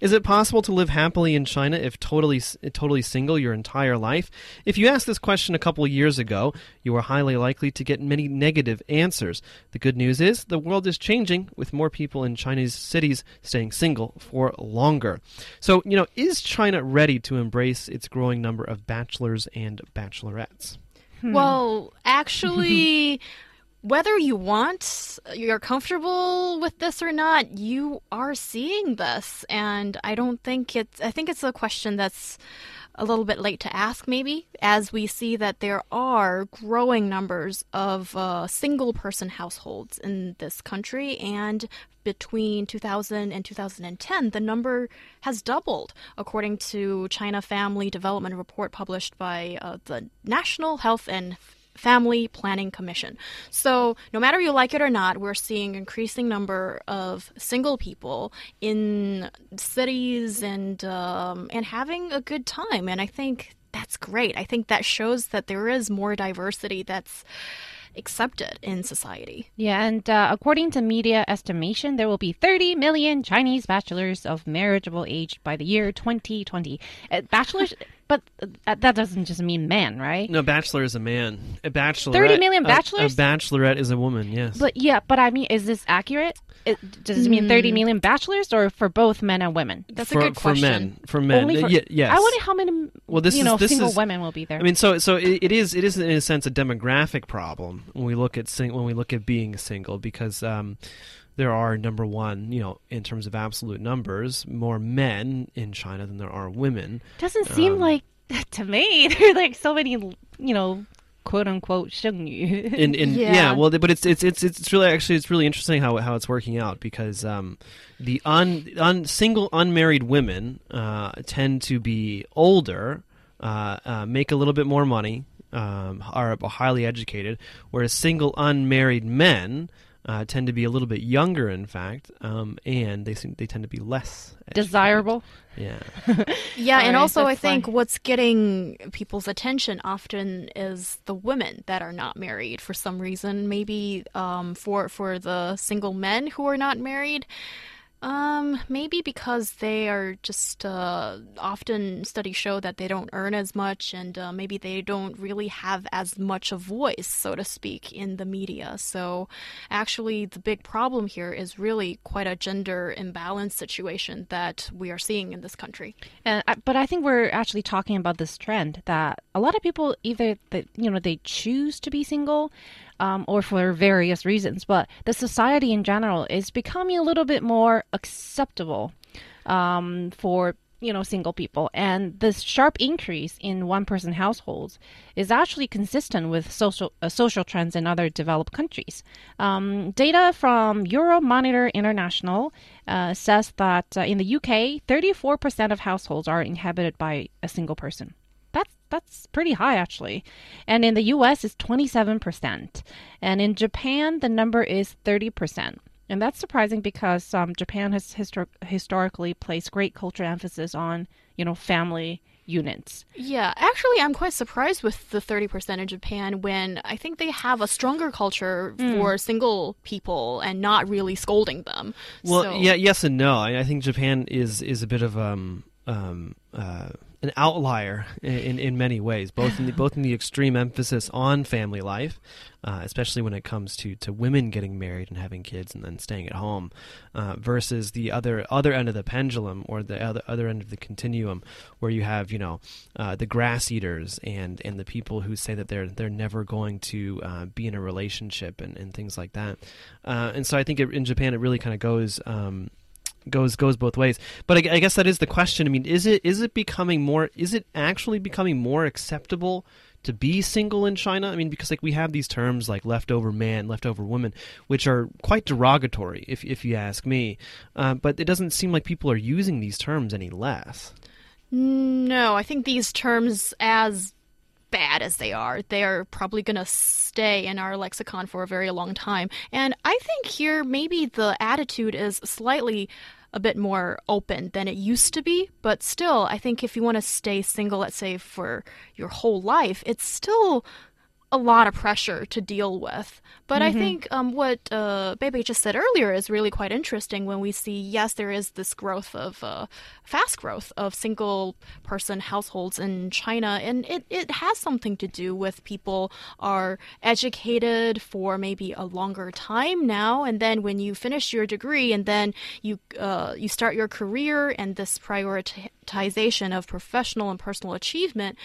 Is it possible to live happily in China if totally totally single your entire life? If you asked this question a couple years ago, you are highly likely to get many negative answers. The good news is the world is changing with more people in Chinese cities staying single for longer. So, you know, is China ready to embrace its growing number of bachelors and bachelorettes? Hmm. Well, actually whether you want, you're comfortable with this or not, you are seeing this. And I don't think it's, I think it's a question that's a little bit late to ask, maybe, as we see that there are growing numbers of uh, single person households in this country. And between 2000 and 2010, the number has doubled, according to China Family Development Report published by uh, the National Health and Family Planning Commission. So, no matter you like it or not, we're seeing increasing number of single people in cities and um, and having a good time. And I think that's great. I think that shows that there is more diversity that's accepted in society. Yeah, and uh, according to media estimation, there will be 30 million Chinese bachelors of marriageable age by the year 2020. Uh, bachelors. But uh, that doesn't just mean man, right? No, bachelor is a man. A bachelor. Thirty million bachelors. A, a, bachelorette is a woman. Yes. But yeah, but I mean, is this accurate? It, does it mean 30 hmm. bachelors or for both men and women? That's for, a good question. For men. For men. Only for, uh, yes. I wonder how many well, this you is, know, this single is, women will be there. I mean, so so it, it is it is in a sense a demographic problem when we look at sing, when we look at being single because um, there are number one, you know, in terms of absolute numbers, more men in China than there are women. Doesn't seem um, like to me there are like so many, you know, quote unquote 剩女. in, in yeah. yeah. well, but it's it's it's it's really actually it's really interesting how how it's working out because um, the un, un single unmarried women uh, tend to be older, uh, uh, make a little bit more money, um, are highly educated, whereas single unmarried men uh, tend to be a little bit younger, in fact, um, and they seem, they tend to be less educated. desirable. Yeah, yeah, and right, also I think fine. what's getting people's attention often is the women that are not married for some reason. Maybe um, for for the single men who are not married. Um, maybe because they are just uh, often studies show that they don't earn as much, and uh, maybe they don't really have as much a voice, so to speak, in the media. So, actually, the big problem here is really quite a gender imbalance situation that we are seeing in this country. Uh, but I think we're actually talking about this trend that a lot of people either that you know they choose to be single um, or for various reasons, but the society in general is becoming a little bit more acceptable um, for you know single people. And this sharp increase in one person households is actually consistent with social uh, social trends in other developed countries. Um, data from euromonitor international uh, says that uh, in the uk 34% of households are inhabited by a single person that's that's pretty high actually. And in the US it's 27%. And in Japan the number is 30%. And that's surprising because um, Japan has histor- historically placed great cultural emphasis on, you know, family units. Yeah, actually, I'm quite surprised with the 30% in Japan when I think they have a stronger culture mm. for single people and not really scolding them. Well, so. yeah, yes and no. I, I, think Japan is is a bit of um um uh an outlier in, in many ways, both in the, both in the extreme emphasis on family life, uh, especially when it comes to, to women getting married and having kids and then staying at home, uh, versus the other other end of the pendulum or the other other end of the continuum, where you have you know uh, the grass eaters and and the people who say that they're they're never going to uh, be in a relationship and, and things like that, uh, and so I think it, in Japan it really kind of goes. Um, goes goes both ways. But I, I, guess that is the question. I mean, is it is it becoming more? Is it actually becoming more acceptable to be single in China? I mean, because like we have these terms like leftover man, leftover woman, which are quite derogatory, if if you ask me. Uh, but it doesn't seem like people are using these terms any less. No, I think these terms as bad as they are, they are probably going to stay in our lexicon for a very long time. And I think here maybe the attitude is slightly a bit more open than it used to be, but still, I think if you want to stay single, let's say for your whole life, it's still a lot of pressure to deal with. But I think um, what uh, Bebe just said earlier is really quite interesting when we see, yes, there is this growth of uh, fast growth of single person households in China, and it, it has something to do with people are educated for maybe a longer time now, and then when you finish your degree and then you uh, you start your career and this prioritization of professional and personal achievement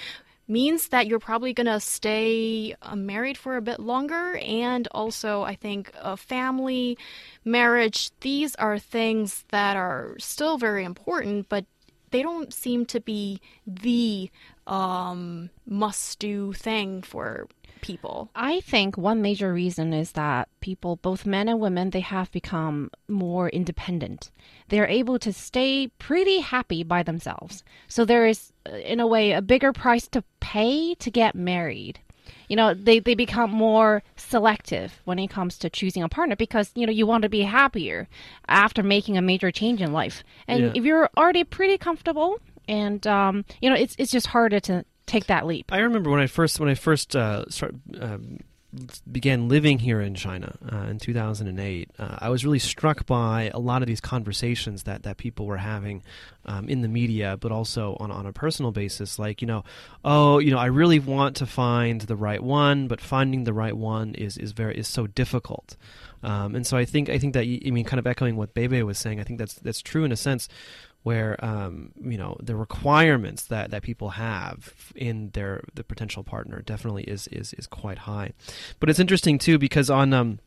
means that you're probably going to stay uh, married for a bit longer. And also, I think a family, marriage, these are things that are still very important, but they don't seem to be the um, must do thing for people. I think one major reason is that people, both men and women, they have become more independent. They're able to stay pretty happy by themselves. So there is, uh, in a way, a bigger price to pay to get married. You know, they, they become more selective when it comes to choosing a partner because, you know, you want to be happier after making a major change in life. And Yeah. if you're already pretty comfortable and, um, you know, it's, it's just harder to take that leap. I remember when I first when I first uh, start, um, began living here in China uh, in 2008. Uh, I was really struck by a lot of these conversations that, that people were having um, in the media, but also on on a personal basis. Like you know, oh, you know, I really want to find the right one, but finding the right one is is very is so difficult. Um, and so I think I think that I mean, kind of echoing what Bebe was saying. I think that's that's true in a sense where um, you know the requirements that, that people have in their the potential partner definitely is is is quite high. But it's interesting too because on um,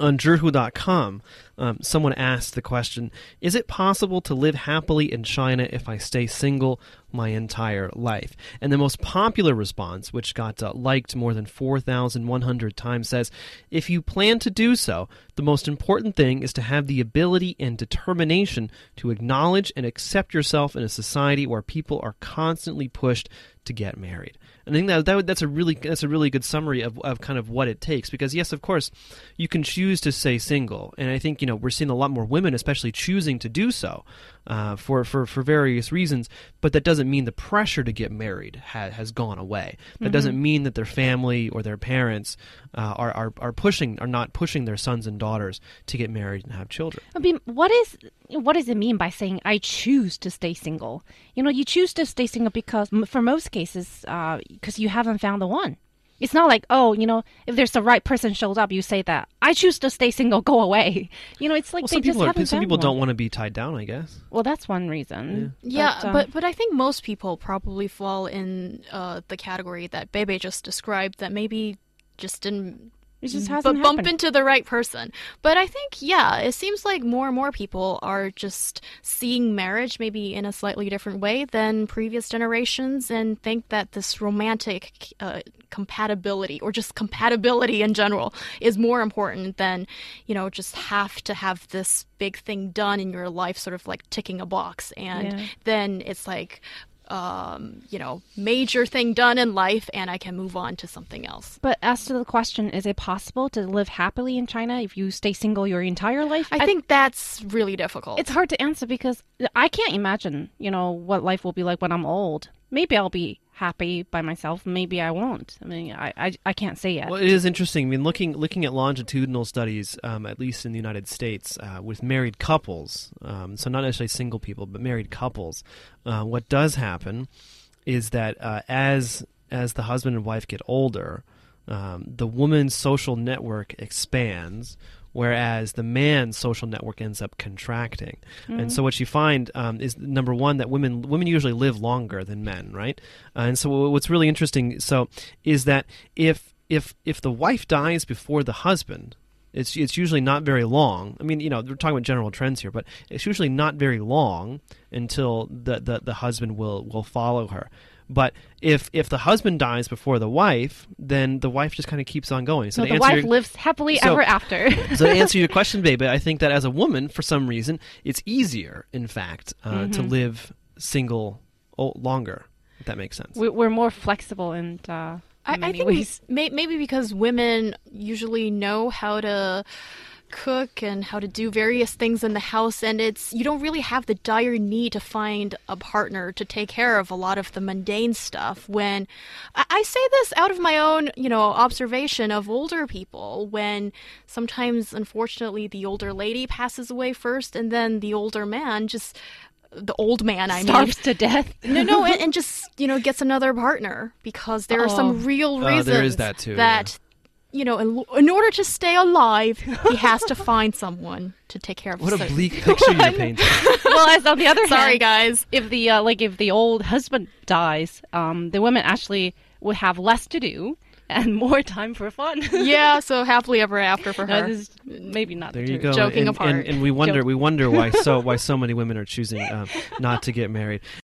on Zhihu.com, um, someone asked the question: Is it possible to live happily in China if I stay single my entire life? And the most popular response, which got uh, liked more than 4,100 times, says: If you plan to do so, the most important thing is to have the ability and determination to acknowledge and accept yourself in a society where people are constantly pushed to get married. And I think that, that that's a really that's a really good summary of, of kind of what it takes because yes, of course, you can choose to stay single, and I think you know we're seeing a lot more women, especially choosing to do so uh, for, for for various reasons. But that doesn't mean the pressure to get married ha- has gone away. That doesn't mean that their family or their parents uh, are, are are pushing are not pushing their sons and daughters to get married and have children. I mean, what is what does it mean by saying I choose to stay single? You know, you choose to stay single because, for most cases, because you haven't found the one. It's not like, oh, you know, if there's the right person shows up, you say that I choose to stay single, go away. You know, it's like Well, they some just people are, haven't some found people don't want to be tied down. I guess. Well, that's one reason. Yeah, uh, but but I think most people probably fall in uh, the category that Bebe just described. That maybe just didn't it just but hasn't bump happened. into the right person. But I think, yeah, it seems like more and more people are just seeing marriage maybe in a slightly different way than previous generations and think that this romantic uh, compatibility or just compatibility in general is more important than, you know, just have to have this big thing done in your life, sort of like ticking a box. And Yeah. then it's like, um, you know, major thing done in life and I can move on to something else. But as to the question, is it possible to live happily in China if you stay single your entire life? I think that's really difficult. it's hard to answer because I can't imagine, you know, what life will be like when I'm old. Maybe I'll be happy by myself. Maybe I won't. I mean, I, I, I can't say yet. Well, it is interesting. I mean, looking looking at longitudinal studies, um, at least in the United States, uh, with married couples, um, so not necessarily single people, but married couples, uh, what does happen is that uh, as as the husband and wife get older, um, the woman's social network expands. Whereas the man's social network ends up contracting, and so what you find um, is number one that women women usually live longer than men, right? Uh, and so what's really interesting, so is that if if if the wife dies before the husband, it's it's usually not very long. I mean, you know, we're talking about general trends here, but it's usually not very long until the the, the husband will will follow her. But if if the husband dies before the wife, then the wife just kind of keeps on going. So, no, the wife your, lives happily So- ever after. so to answer your question, Bebe, I think that as a woman, for some reason, it's easier, in fact, uh, to Mm-hmm. live single longer. if that makes sense. We- We're more flexible and uh, I, in I many think ways. may, maybe because women usually know how to cook and how to do various things in the house and it's you don't really have the dire need to find a partner to take care of a lot of the mundane stuff when I, I say this out of my own you know observation of older people when sometimes unfortunately the older lady passes away first and then the older man just the old man i mean starves to death. no, no, and, and just you know gets another partner because there are Oh. some real Uh, reasons there is that too, That you know, in, in order to stay alive, he has to find someone to take care of. What a certain- bleak picture you're painting. well, as on the other Sorry, hand, guys. if the uh, like if the old husband dies, um, the women actually would have less to do and more time for fun. Yeah, so happily ever after for no, her. this is maybe not. There the you truth. go. Joking and, apart. And, and we wonder Joke. we wonder why so why so many women are choosing um, not to get married.